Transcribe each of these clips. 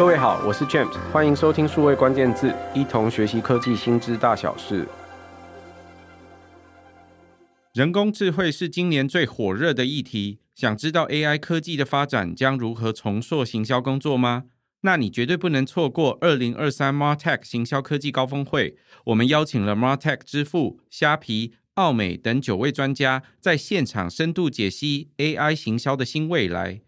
各位好，我是 James，欢迎收听数位关键字，一同学习科技新知大小事。人工智慧是今年最火热的议题，想知道 AI 科技的发展将如何重塑行销工作吗？那你绝对不能错过二零二三 MarTech 行销科技高峰会。我们邀请了 MarTech 之父、虾皮、奥美等九位专家，在现场深度解析 AI 行销的新未来。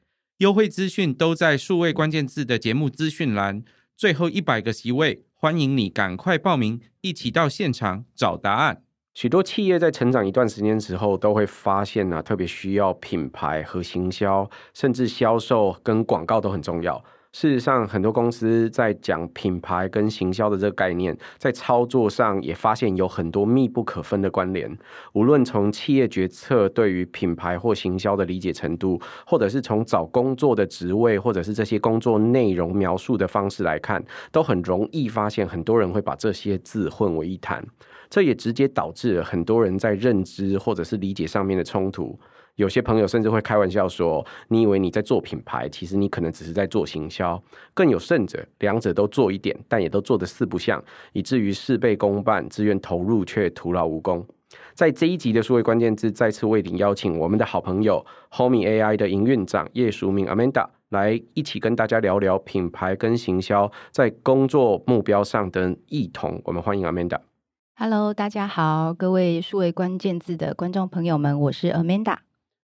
优惠资讯都在数位关键字的节目资讯栏。最后一百个席位，欢迎你赶快报名，一起到现场找答案。许多企业在成长一段时间之后，都会发现呢、啊，特别需要品牌和行销，甚至销售跟广告都很重要。事实上，很多公司在讲品牌跟行销的这个概念，在操作上也发现有很多密不可分的关联。无论从企业决策对于品牌或行销的理解程度，或者是从找工作的职位，或者是这些工作内容描述的方式来看，都很容易发现很多人会把这些字混为一谈。这也直接导致了很多人在认知或者是理解上面的冲突。有些朋友甚至会开玩笑说：“你以为你在做品牌，其实你可能只是在做行销。”更有甚者，两者都做一点，但也都做得四不像，以至于事倍功半，自愿投入却徒劳无功。在这一集的数位关键字，再次为您邀请我们的好朋友 Home AI 的营运长叶淑明 Amanda 来一起跟大家聊聊品牌跟行销在工作目标上的异同。我们欢迎 Amanda。Hello，大家好，各位数位关键字的观众朋友们，我是 Amanda。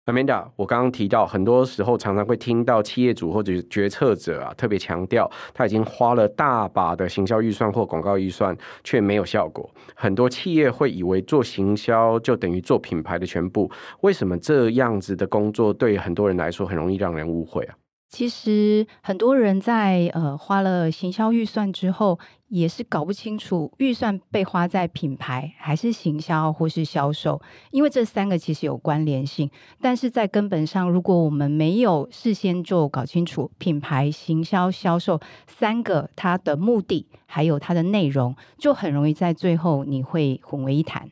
Amanda，我刚刚提到，很多时候常常会听到企业主或者决策者啊，特别强调他已经花了大把的行销预算或广告预算，却没有效果。很多企业会以为做行销就等于做品牌的全部。为什么这样子的工作对很多人来说很容易让人误会啊？其实很多人在呃花了行销预算之后，也是搞不清楚预算被花在品牌还是行销或是销售，因为这三个其实有关联性。但是在根本上，如果我们没有事先就搞清楚品牌、行销、销售三个它的目的还有它的内容，就很容易在最后你会混为一谈。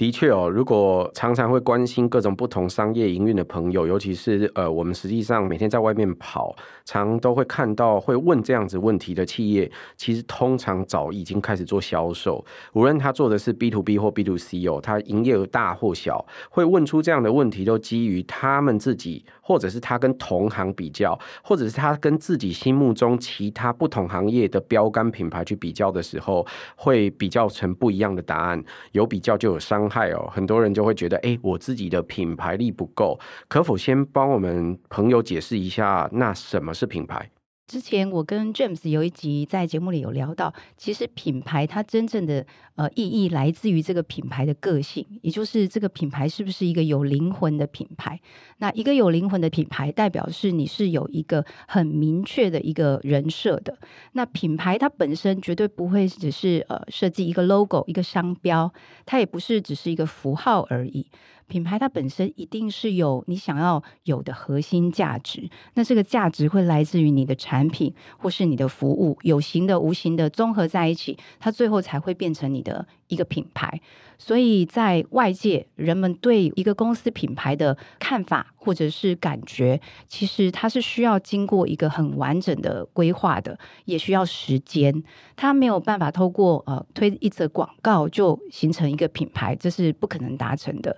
的确哦，如果常常会关心各种不同商业营运的朋友，尤其是呃，我们实际上每天在外面跑，常都会看到会问这样子问题的企业，其实通常早已经开始做销售，无论他做的是 B to B 或 B to C 哦，他营业额大或小，会问出这样的问题，都基于他们自己，或者是他跟同行比较，或者是他跟自己心目中其他不同行业的标杆品牌去比较的时候，会比较成不一样的答案。有比较就有伤害哦，很多人就会觉得，哎，我自己的品牌力不够，可否先帮我们朋友解释一下，那什么是品牌？之前我跟 James 有一集在节目里有聊到，其实品牌它真正的呃意义来自于这个品牌的个性，也就是这个品牌是不是一个有灵魂的品牌。那一个有灵魂的品牌，代表是你是有一个很明确的一个人设的。那品牌它本身绝对不会只是呃设计一个 logo 一个商标，它也不是只是一个符号而已。品牌它本身一定是有你想要有的核心价值，那这个价值会来自于你的产品或是你的服务，有形的、无形的综合在一起，它最后才会变成你的一个品牌。所以在外界，人们对一个公司品牌的看法或者是感觉，其实它是需要经过一个很完整的规划的，也需要时间。它没有办法透过呃推一则广告就形成一个品牌，这是不可能达成的。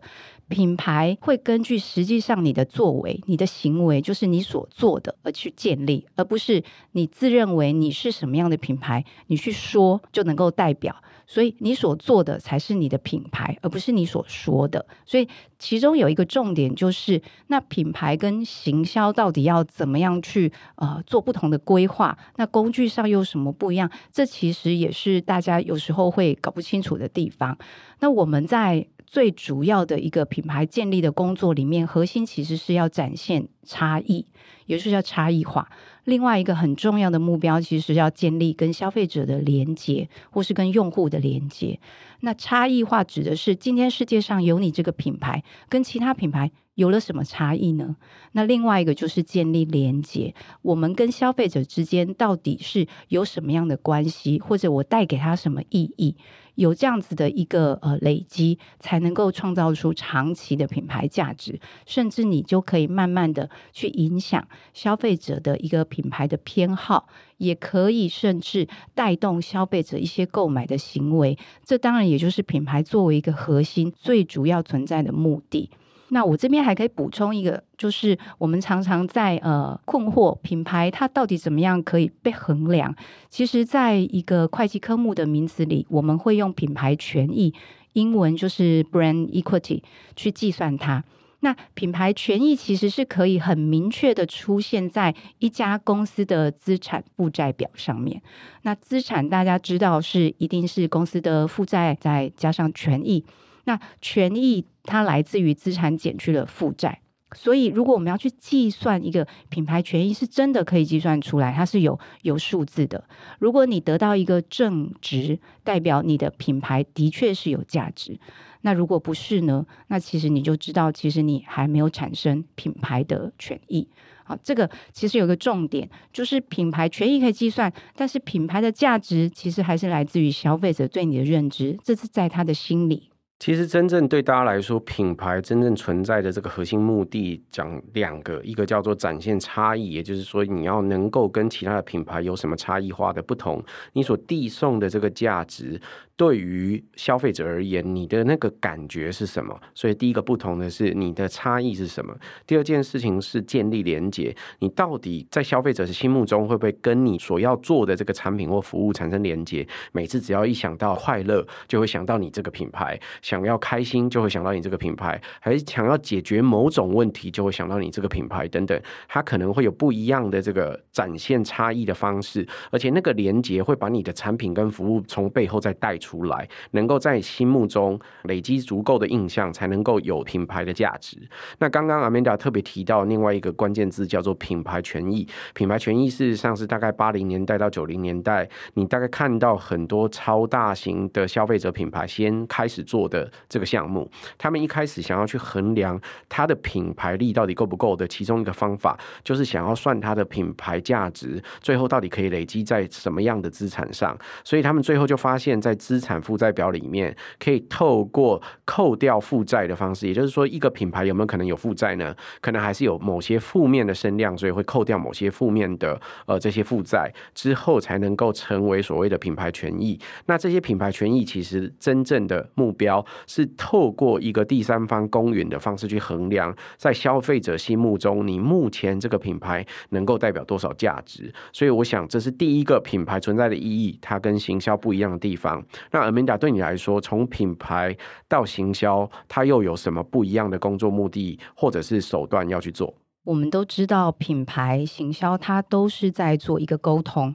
品牌会根据实际上你的作为、你的行为，就是你所做的而去建立，而不是你自认为你是什么样的品牌，你去说就能够代表。所以你所做的才是你的品牌，而不是你所说的。所以其中有一个重点就是，那品牌跟行销到底要怎么样去呃做不同的规划？那工具上又有什么不一样？这其实也是大家有时候会搞不清楚的地方。那我们在最主要的一个品牌建立的工作里面，核心其实是要展现差异，也就是要差异化。另外一个很重要的目标，其实是要建立跟消费者的连接，或是跟用户的连接。那差异化指的是，今天世界上有你这个品牌，跟其他品牌有了什么差异呢？那另外一个就是建立连接，我们跟消费者之间到底是有什么样的关系，或者我带给他什么意义？有这样子的一个呃累积，才能够创造出长期的品牌价值，甚至你就可以慢慢的去影响消费者的一个品牌的偏好，也可以甚至带动消费者一些购买的行为。这当然也就是品牌作为一个核心最主要存在的目的。那我这边还可以补充一个，就是我们常常在呃困惑品牌它到底怎么样可以被衡量。其实，在一个会计科目的名词里，我们会用品牌权益，英文就是 brand equity 去计算它。那品牌权益其实是可以很明确的出现在一家公司的资产负债表上面。那资产大家知道是一定是公司的负债再加上权益。那权益它来自于资产减去了负债，所以如果我们要去计算一个品牌权益，是真的可以计算出来，它是有有数字的。如果你得到一个正值，代表你的品牌的确是有价值。那如果不是呢？那其实你就知道，其实你还没有产生品牌的权益。好，这个其实有个重点，就是品牌权益可以计算，但是品牌的价值其实还是来自于消费者对你的认知，这是在他的心里。其实，真正对大家来说，品牌真正存在的这个核心目的，讲两个，一个叫做展现差异，也就是说，你要能够跟其他的品牌有什么差异化的不同，你所递送的这个价值。对于消费者而言，你的那个感觉是什么？所以第一个不同的是你的差异是什么？第二件事情是建立连接，你到底在消费者的心目中会不会跟你所要做的这个产品或服务产生连接？每次只要一想到快乐，就会想到你这个品牌；想要开心，就会想到你这个品牌；还是想要解决某种问题，就会想到你这个品牌等等。它可能会有不一样的这个展现差异的方式，而且那个连接会把你的产品跟服务从背后再带出。出来，能够在心目中累积足够的印象，才能够有品牌的价值。那刚刚 Amanda 特别提到另外一个关键字叫做品牌权益。品牌权益事实上是大概八零年代到九零年代，你大概看到很多超大型的消费者品牌先开始做的这个项目。他们一开始想要去衡量它的品牌力到底够不够的其中一个方法，就是想要算它的品牌价值，最后到底可以累积在什么样的资产上。所以他们最后就发现，在资产负债表里面可以透过扣掉负债的方式，也就是说，一个品牌有没有可能有负债呢？可能还是有某些负面的声量，所以会扣掉某些负面的呃这些负债之后，才能够成为所谓的品牌权益。那这些品牌权益其实真正的目标是透过一个第三方公允的方式去衡量，在消费者心目中，你目前这个品牌能够代表多少价值。所以，我想这是第一个品牌存在的意义，它跟行销不一样的地方。那 Amanda 对你来说，从品牌到行销，它又有什么不一样的工作目的或者是手段要去做？我们都知道，品牌行销它都是在做一个沟通。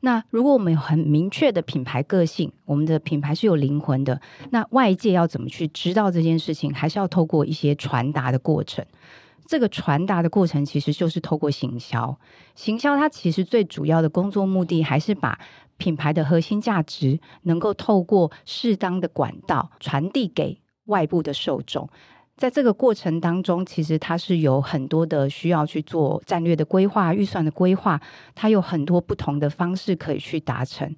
那如果我们有很明确的品牌个性，我们的品牌是有灵魂的，那外界要怎么去知道这件事情，还是要透过一些传达的过程。这个传达的过程其实就是透过行销。行销它其实最主要的工作目的，还是把品牌的核心价值能够透过适当的管道传递给外部的受众，在这个过程当中，其实它是有很多的需要去做战略的规划、预算的规划，它有很多不同的方式可以去达成。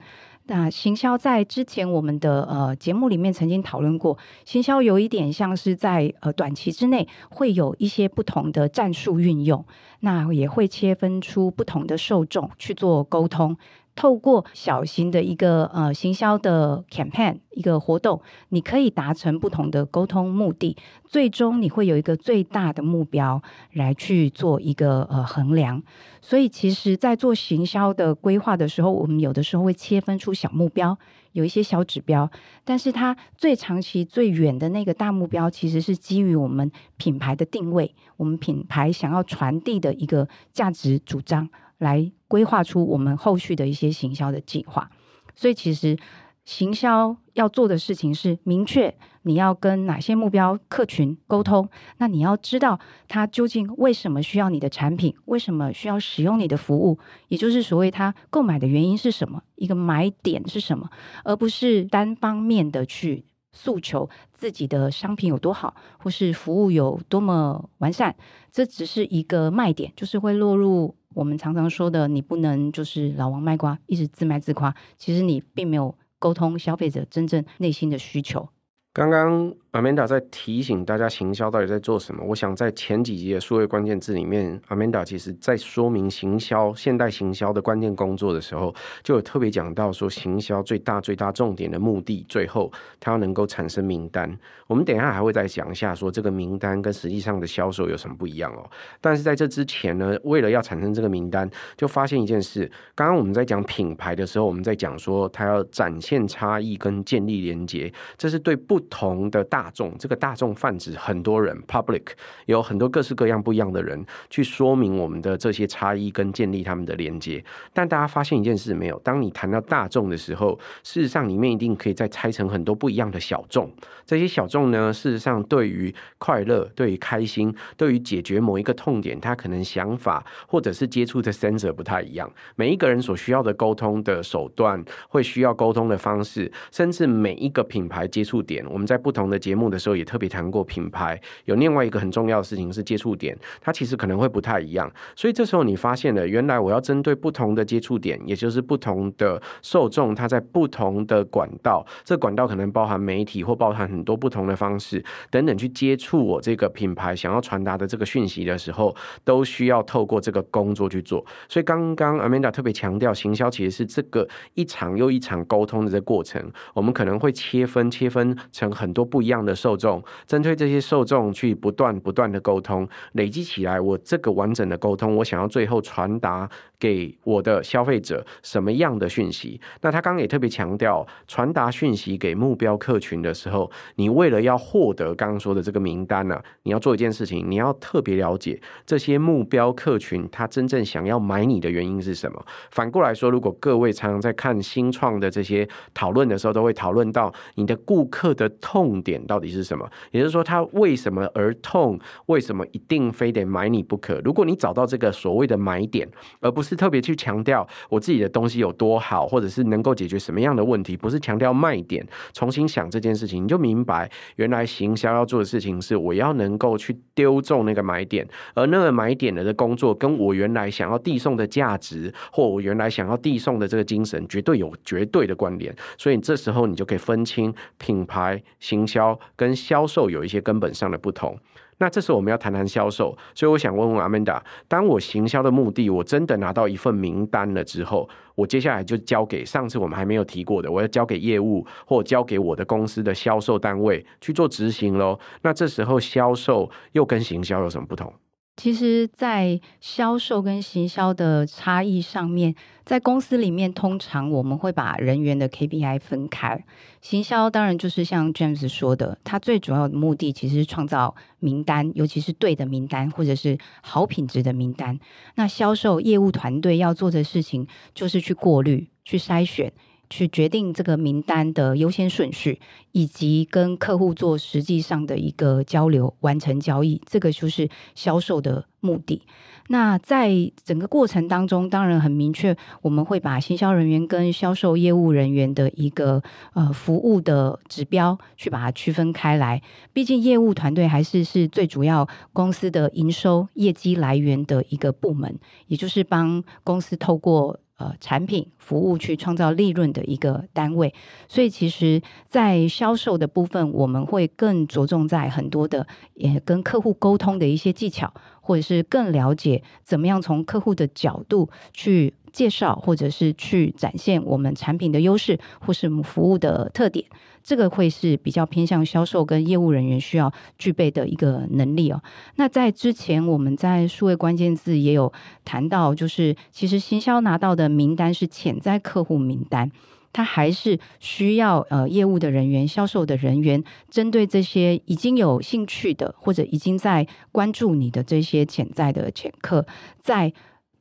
那行销在之前我们的呃节目里面曾经讨论过，行销有一点像是在呃短期之内会有一些不同的战术运用，那也会切分出不同的受众去做沟通。透过小型的一个呃行销的 campaign 一个活动，你可以达成不同的沟通目的，最终你会有一个最大的目标来去做一个呃衡量。所以其实，在做行销的规划的时候，我们有的时候会切分出小目标，有一些小指标，但是它最长期、最远的那个大目标，其实是基于我们品牌的定位，我们品牌想要传递的一个价值主张。来规划出我们后续的一些行销的计划，所以其实行销要做的事情是明确你要跟哪些目标客群沟通，那你要知道他究竟为什么需要你的产品，为什么需要使用你的服务，也就是所谓他购买的原因是什么，一个买点是什么，而不是单方面的去诉求自己的商品有多好，或是服务有多么完善，这只是一个卖点，就是会落入。我们常常说的，你不能就是老王卖瓜，一直自卖自夸。其实你并没有沟通消费者真正内心的需求。刚刚 Amanda 在提醒大家行销到底在做什么。我想在前几集的数位关键字里面，Amanda 其实在说明行销、现代行销的关键工作的时候，就有特别讲到说，行销最大最大重点的目的，最后它要能够产生名单。我们等一下还会再讲一下，说这个名单跟实际上的销售有什么不一样哦。但是在这之前呢，为了要产生这个名单，就发现一件事。刚刚我们在讲品牌的时候，我们在讲说它要展现差异跟建立连接，这是对不同的大。大众这个大众泛指很多人，public 有很多各式各样不一样的人去说明我们的这些差异跟建立他们的连接。但大家发现一件事没有？当你谈到大众的时候，事实上里面一定可以再拆成很多不一样的小众。这些小众呢，事实上对于快乐、对于开心、对于解决某一个痛点，他可能想法或者是接触的 sensor 不太一样。每一个人所需要的沟通的手段，会需要沟通的方式，甚至每一个品牌接触点，我们在不同的节节目的时候也特别谈过品牌，有另外一个很重要的事情是接触点，它其实可能会不太一样。所以这时候你发现了，原来我要针对不同的接触点，也就是不同的受众，它在不同的管道，这管道可能包含媒体或包含很多不同的方式等等去接触我这个品牌想要传达的这个讯息的时候，都需要透过这个工作去做。所以刚刚 Amanda 特别强调，行销其实是这个一场又一场沟通的这个过程，我们可能会切分切分成很多不一样的受众，针对这些受众去不断不断的沟通，累积起来，我这个完整的沟通，我想要最后传达给我的消费者什么样的讯息？那他刚刚也特别强调，传达讯息给目标客群的时候，你为了要获得刚刚说的这个名单呢、你要做一件事情，你要特别了解这些目标客群他真正想要买你的原因是什么。反过来说，如果各位常常在看新创的这些讨论的时候，都会讨论到你的顾客的痛点。到底是什么？也就是说，他为什么而痛？为什么一定非得买你不可？如果你找到这个所谓的买点，而不是特别去强调我自己的东西有多好，或者是能够解决什么样的问题，不是强调卖点，重新想这件事情，你就明白，原来行销要做的事情是我要能够去丢中那个买点，而那个买点的工作跟我原来想要递送的价值，或我原来想要递送的这个精神，绝对有绝对的关联。所以这时候你就可以分清品牌行销。跟销售有一些根本上的不同，那这时候我们要谈谈销售，所以我想问问阿曼达当我行销的目的，我真的拿到一份名单了之后，我接下来就交给上次我们还没有提过的，我要交给业务或交给我的公司的销售单位去做执行喽。那这时候销售又跟行销有什么不同？其实，在销售跟行销的差异上面，在公司里面，通常我们会把人员的 KPI 分开。行销当然就是像 James 说的，它最主要的目的其实是创造名单，尤其是对的名单，或者是好品质的名单。那销售业务团队要做的事情，就是去过滤、去筛选。去决定这个名单的优先顺序，以及跟客户做实际上的一个交流，完成交易，这个就是销售的目的。那在整个过程当中，当然很明确，我们会把行销人员跟销售业务人员的一个呃服务的指标去把它区分开来。毕竟业务团队还是是最主要公司的营收业绩来源的一个部门，也就是帮公司透过。呃，产品服务去创造利润的一个单位，所以其实，在销售的部分，我们会更着重在很多的，也跟客户沟通的一些技巧，或者是更了解怎么样从客户的角度去介绍，或者是去展现我们产品的优势，或是服务的特点。这个会是比较偏向销售跟业务人员需要具备的一个能力哦。那在之前我们在数位关键字也有谈到，就是其实行销拿到的名单是潜在客户名单，它还是需要呃业务的人员、销售的人员，针对这些已经有兴趣的或者已经在关注你的这些潜在的潜客，在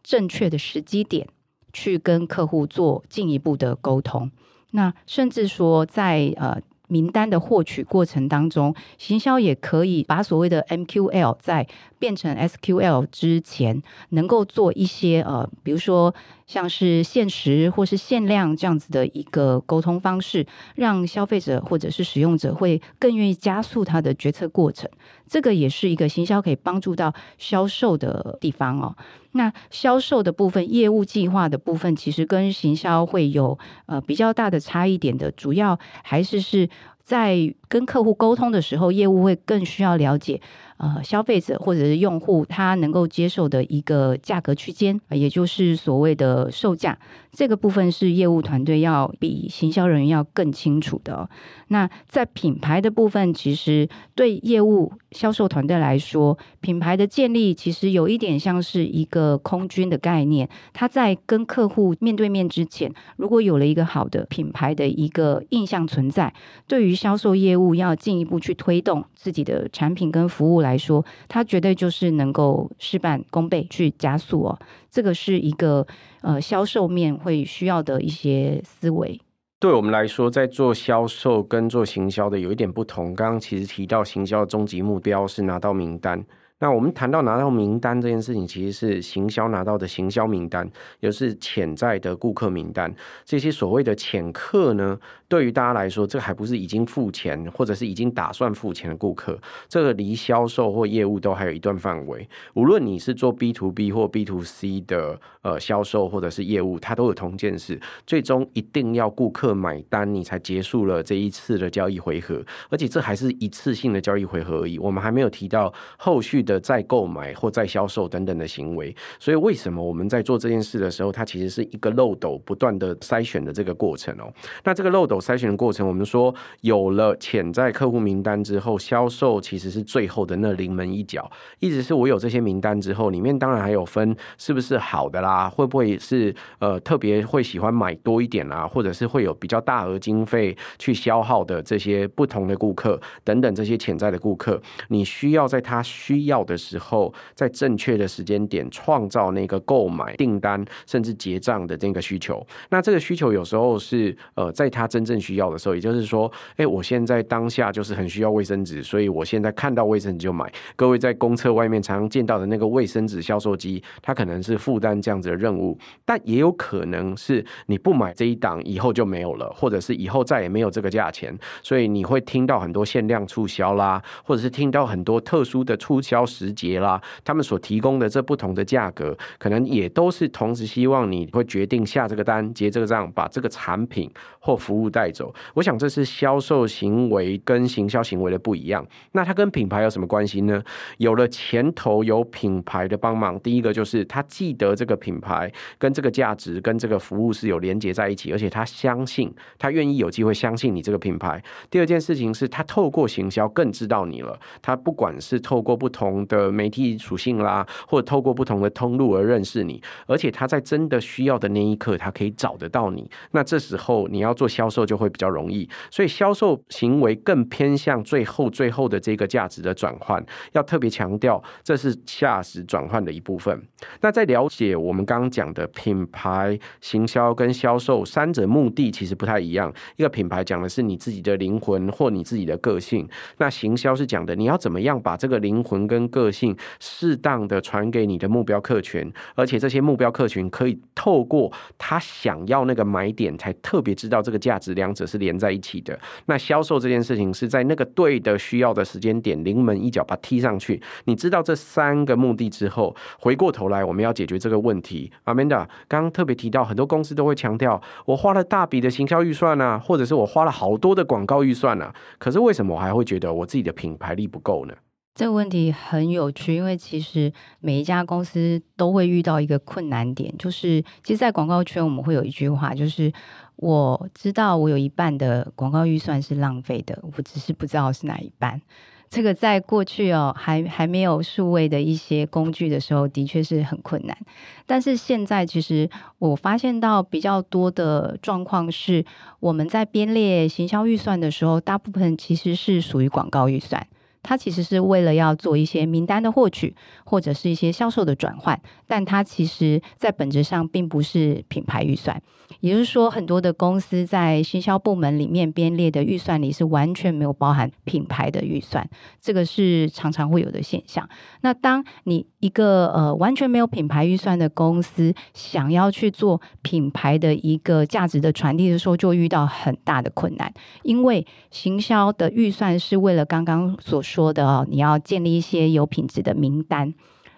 正确的时机点去跟客户做进一步的沟通。那甚至说在，呃名单的获取过程当中，行销也可以把所谓的 MQL 在变成 SQL 之前，能够做一些呃，比如说像是限时或是限量这样子的一个沟通方式，让消费者或者是使用者会更愿意加速他的决策过程。这个也是一个行销可以帮助到销售的地方哦。那销售的部分，业务计划的部分，其实跟行销会有呃比较大的差异点的，主要还是是在跟客户沟通的时候，业务会更需要了解。呃，消费者或者是用户他能够接受的一个价格区间，也就是所谓的售价，这个部分是业务团队要比行销人员要更清楚的。那在品牌的部分，其实对业务销售团队来说，品牌的建立其实有一点像是一个空军的概念。他在跟客户面对面之前，如果有了一个好的品牌的一个印象存在，对于销售业务要进一步去推动自己的产品跟服务来来说，它绝对就是能够事半功倍去加速哦。这个是一个呃销售面会需要的一些思维。对我们来说，在做销售跟做行销的有一点不同。刚刚其实提到行销的终极目标是拿到名单。那我们谈到拿到名单这件事情，其实是行销拿到的行销名单，也是潜在的顾客名单。这些所谓的潜客呢，对于大家来说，这还不是已经付钱或者是已经打算付钱的顾客，这个离销售或业务都还有一段范围。无论你是做 B to B 或 B to C 的呃销售或者是业务，它都有同件事，最终一定要顾客买单，你才结束了这一次的交易回合。而且这还是一次性的交易回合而已，我们还没有提到后续的。再购买或再销售等等的行为，所以为什么我们在做这件事的时候，它其实是一个漏斗不断的筛选的这个过程哦。那这个漏斗筛选的过程，我们说有了潜在客户名单之后，销售其实是最后的那临门一脚。意思是我有这些名单之后，里面当然还有分是不是好的啦，会不会是呃特别会喜欢买多一点啦，或者是会有比较大额经费去消耗的这些不同的顾客等等这些潜在的顾客，你需要在他需要的时候，在正确的时间点创造那个购买订单甚至结账的这个需求。那这个需求有时候是呃，在他真正需要的时候，也就是说，哎，我现在当下就是很需要卫生纸，所以我现在看到卫生纸就买。各位在公厕外面常见到的那个卫生纸销售机，它可能是负担这样子的任务，但也有可能是你不买这一档以后就没有了，或者是以后再也没有这个价钱，所以你会听到很多限量促销啦，或者是听到很多特殊的促销。时节啦，他们所提供的这不同的价格，可能也都是同时希望你会决定下这个单、结这个账，把这个产品或服务带走。我想这是销售行为跟行销行为的不一样。那它跟品牌有什么关系呢？有了前头有品牌的帮忙，第一个就是他记得这个品牌跟这个价值跟这个服务是有连接在一起，而且他相信，他愿意有机会相信你这个品牌。第二件事情是他透过行销更知道你了。他不管是透过不同的媒体属性啦，或者透过不同的通路而认识你，而且他在真的需要的那一刻，他可以找得到你。那这时候你要做销售就会比较容易，所以销售行为更偏向最后最后的这个价值的转换，要特别强调，这是价值转换的一部分。那在了解我们刚刚讲的品牌行销跟销售三者目的其实不太一样，一个品牌讲的是你自己的灵魂或你自己的个性，那行销是讲的你要怎么样把这个灵魂跟个性适当的传给你的目标客群，而且这些目标客群可以透过他想要那个买点，才特别知道这个价值，两者是连在一起的。那销售这件事情是在那个对的需要的时间点，临门一脚把它踢上去。你知道这三个目的之后，回过头来我们要解决这个问题。Amanda 刚刚特别提到，很多公司都会强调，我花了大笔的行销预算啊，或者是我花了好多的广告预算啊，可是为什么我还会觉得我自己的品牌力不够呢？这个问题很有趣，因为其实每一家公司都会遇到一个困难点，就是其实，在广告圈我们会有一句话，就是我知道我有一半的广告预算是浪费的，我只是不知道是哪一半。这个在过去哦，还还没有数位的一些工具的时候，的确是很困难。但是现在，其实我发现到比较多的状况是，我们在编列行销预算的时候，大部分其实是属于广告预算。它其实是为了要做一些名单的获取，或者是一些销售的转换，但它其实在本质上并不是品牌预算。也就是说，很多的公司在行销部门里面编列的预算里是完全没有包含品牌的预算，这个是常常会有的现象。那当你一个呃完全没有品牌预算的公司想要去做品牌的一个价值的传递的时候，就遇到很大的困难，因为行销的预算是为了刚刚所说说的哦，你要建立一些有品质的名单。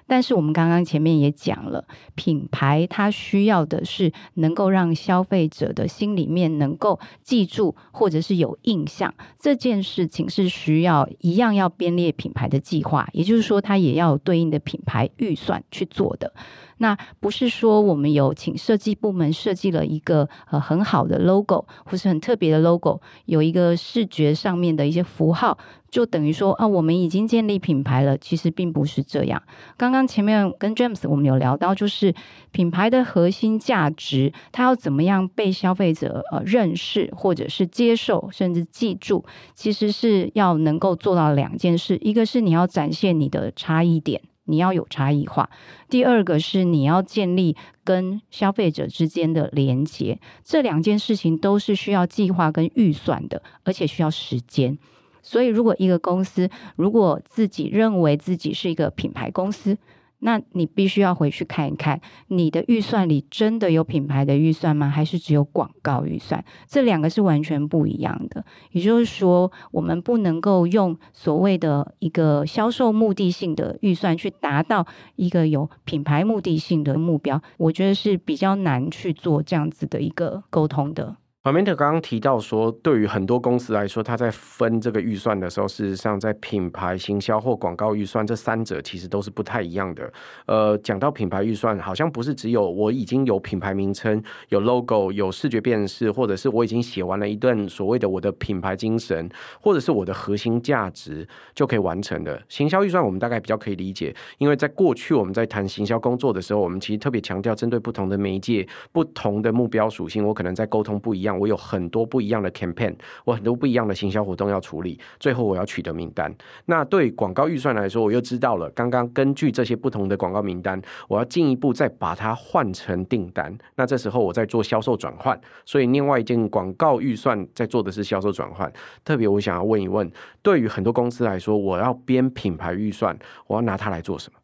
但是我们刚刚前面也讲了，品牌它需要的是能够让消费者的心里面能够记住，或者是有印象。这件事情是需要一样要编列品牌的计划，也就是说，它也要有对应的品牌预算去做的。那不是说我们有请设计部门设计了一个呃很好的 logo 或是很特别的 logo，有一个视觉上面的一些符号，就等于说啊，我们已经建立品牌了。其实并不是这样。刚刚前面跟 James 我们有聊到，就是品牌的核心价值，它要怎么样被消费者呃认识或者是接受，甚至记住，其实是要能够做到两件事，一个是你要展现你的差异点。你要有差异化。第二个是你要建立跟消费者之间的连接，这两件事情都是需要计划跟预算的，而且需要时间。所以，如果一个公司如果自己认为自己是一个品牌公司，那你必须要回去看一看，你的预算里真的有品牌的预算吗？还是只有广告预算？这两个是完全不一样的。也就是说，我们不能够用所谓的一个销售目的性的预算去达到一个有品牌目的性的目标。我觉得是比较难去做这样子的一个沟通的。Amanda 刚刚提到说，对于很多公司来说，他在分这个预算的时候，事实上在品牌行销或广告预算这三者其实都是不太一样的。呃，讲到品牌预算，好像不是只有我已经有品牌名称、有 logo、有视觉辨识，或者是我已经写完了一段所谓的我的品牌精神，或者是我的核心价值就可以完成的。行销预算我们大概比较可以理解，因为在过去我们在谈行销工作的时候，我们其实特别强调针对不同的媒介、不同的目标属性，我可能在沟通不一样。我有很多不一样的 campaign，我很多不一样的行销活动要处理，最后我要取得名单。那对广告预算来说，我又知道了，刚刚根据这些不同的广告名单，我要进一步再把它换成订单。那这时候我在做销售转换，所以另外一件广告预算在做的是销售转换。特别我想要问一问，对于很多公司来说，我要编品牌预算，我要拿它来做什么？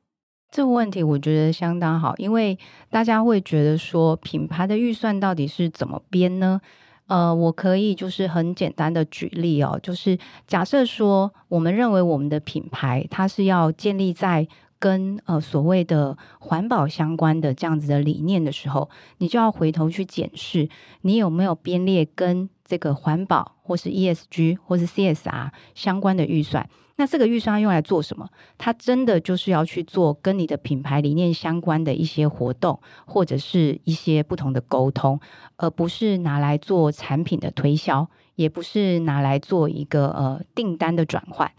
这个问题我觉得相当好，因为大家会觉得说，品牌的预算到底是怎么编呢？呃，我可以就是很简单的举例哦，就是假设说，我们认为我们的品牌它是要建立在跟呃所谓的环保相关的这样子的理念的时候，你就要回头去检视你有没有编列跟这个环保或是 ESG 或是 CSR 相关的预算。那这个预算用来做什么？它真的就是要去做跟你的品牌理念相关的一些活动，或者是一些不同的沟通，而不是拿来做产品的推销，也不是拿来做一个呃订单的转换。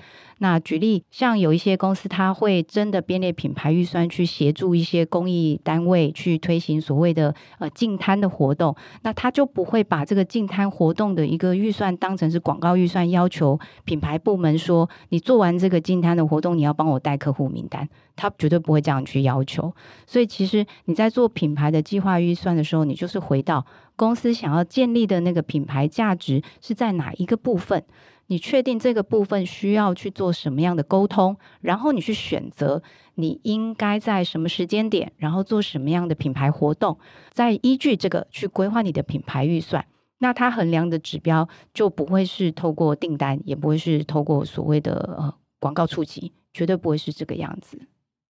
那举例，像有一些公司，他会真的编列品牌预算去协助一些公益单位去推行所谓的呃净摊的活动，那他就不会把这个净摊活动的一个预算当成是广告预算，要求品牌部门说，你做完这个净摊的活动，你要帮我带客户名单，他绝对不会这样去要求。所以其实你在做品牌的计划预算的时候，你就是回到公司想要建立的那个品牌价值是在哪一个部分。你确定这个部分需要去做什么样的沟通，然后你去选择你应该在什么时间点，然后做什么样的品牌活动，再依据这个去规划你的品牌预算。那它衡量的指标就不会是透过订单，也不会是透过所谓的呃广告触及，绝对不会是这个样子。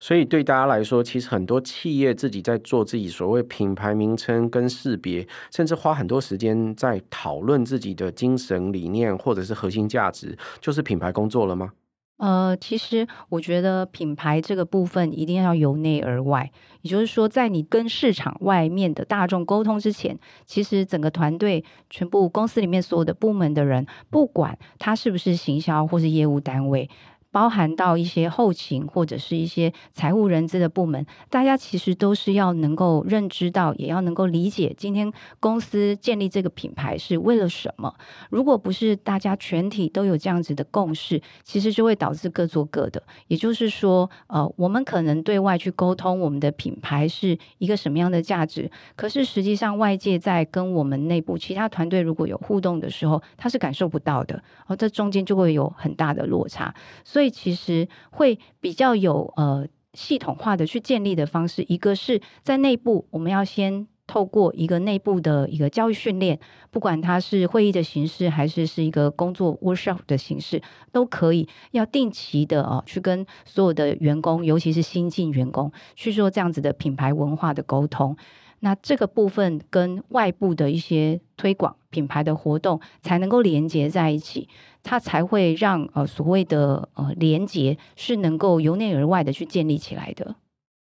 所以对大家来说，其实很多企业自己在做自己所谓品牌名称跟识别，甚至花很多时间在讨论自己的精神理念或者是核心价值，就是品牌工作了吗？呃，其实我觉得品牌这个部分一定要由内而外，也就是说，在你跟市场外面的大众沟通之前，其实整个团队、全部公司里面所有的部门的人，不管他是不是行销或是业务单位。包含到一些后勤或者是一些财务人资的部门，大家其实都是要能够认知到，也要能够理解今天公司建立这个品牌是为了什么。如果不是大家全体都有这样子的共识，其实就会导致各做各的。也就是说，呃，我们可能对外去沟通我们的品牌是一个什么样的价值，可是实际上外界在跟我们内部其他团队如果有互动的时候，他是感受不到的。而这中间就会有很大的落差，所以。所以其实会比较有呃系统化的去建立的方式，一个是在内部我们要先透过一个内部的一个教育训练，不管它是会议的形式，还是是一个工作 workshop 的形式，都可以要定期的哦，去跟所有的员工，尤其是新进员工，去做这样子的品牌文化的沟通。那这个部分跟外部的一些推广品牌的活动才能够连接在一起，它才会让呃所谓的呃连接是能够由内而外的去建立起来的。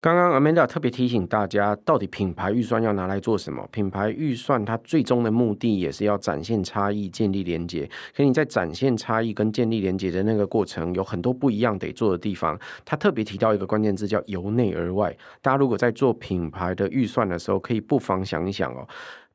刚刚 Amanda 特别提醒大家，到底品牌预算要拿来做什么？品牌预算它最终的目的也是要展现差异、建立连接。可你在展现差异跟建立连接的那个过程，有很多不一样得做的地方。他特别提到一个关键字叫由内而外。大家如果在做品牌的预算的时候，可以不妨想一想哦。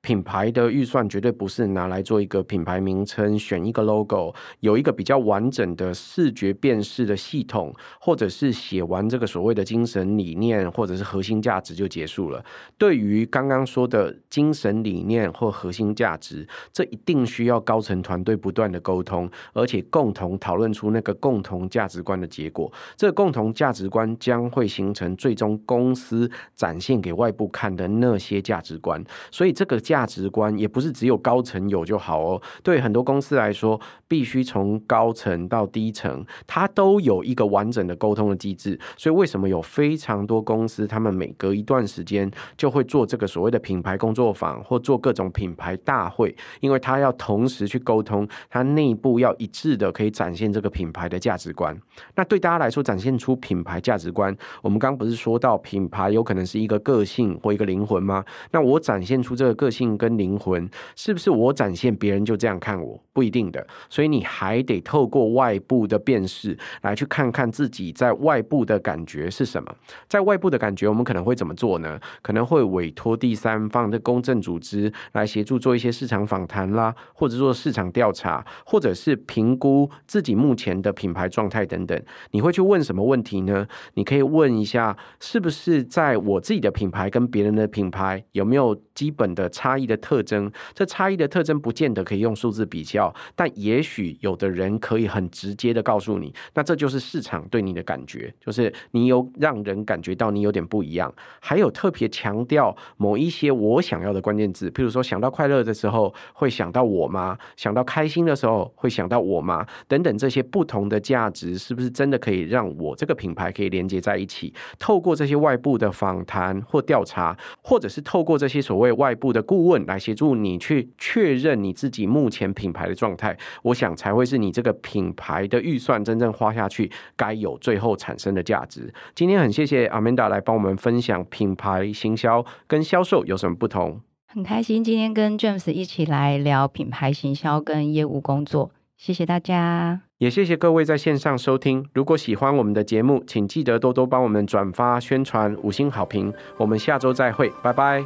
品牌的预算绝对不是拿来做一个品牌名称，选一个 logo，有一个比较完整的视觉辨识的系统，或者是写完这个所谓的精神理念或者是核心价值就结束了。对于刚刚说的精神理念或核心价值，这一定需要高层团队不断的沟通，而且共同讨论出那个共同价值观的结果。这个共同价值观将会形成最终公司展现给外部看的那些价值观。所以这个。价值观也不是只有高层有就好哦。对很多公司来说，必须从高层到低层，它都有一个完整的沟通的机制。所以为什么有非常多公司，他们每隔一段时间就会做这个所谓的品牌工作坊，或做各种品牌大会？因为他要同时去沟通，他内部要一致的可以展现这个品牌的价值观。那对大家来说，展现出品牌价值观，我们刚刚不是说到品牌有可能是一个个性或一个灵魂吗？那我展现出这个个性。性跟灵魂是不是我展现，别人就这样看我？不一定的，所以你还得透过外部的辨识来去看看自己在外部的感觉是什么。在外部的感觉，我们可能会怎么做呢？可能会委托第三方的公正组织来协助做一些市场访谈啦，或者做市场调查，或者是评估自己目前的品牌状态等等。你会去问什么问题呢？你可以问一下，是不是在我自己的品牌跟别人的品牌有没有基本的差差异的特征？这差异的特征不见得可以用数字比较。但也许有的人可以很直接的告诉你，那这就是市场对你的感觉，就是你有让人感觉到你有点不一样，还有特别强调某一些我想要的关键字，譬如说想到快乐的时候会想到我吗？想到开心的时候会想到我吗？等等这些不同的价值，是不是真的可以让我这个品牌可以连接在一起？透过这些外部的访谈或调查，或者是透过这些所谓外部的顾问来协助你去确认你自己目前品牌的状态，我想才会是你这个品牌的预算真正花下去该有最后产生的价值。今天很谢谢 Amanda 来帮我们分享品牌行销跟销售有什么不同。很开心今天跟 James 一起来聊品牌行销跟业务工作，谢谢大家，也谢谢各位在线上收听。如果喜欢我们的节目，请记得多多帮我们转发宣传，五星好评。我们下周再会，拜拜，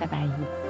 拜拜。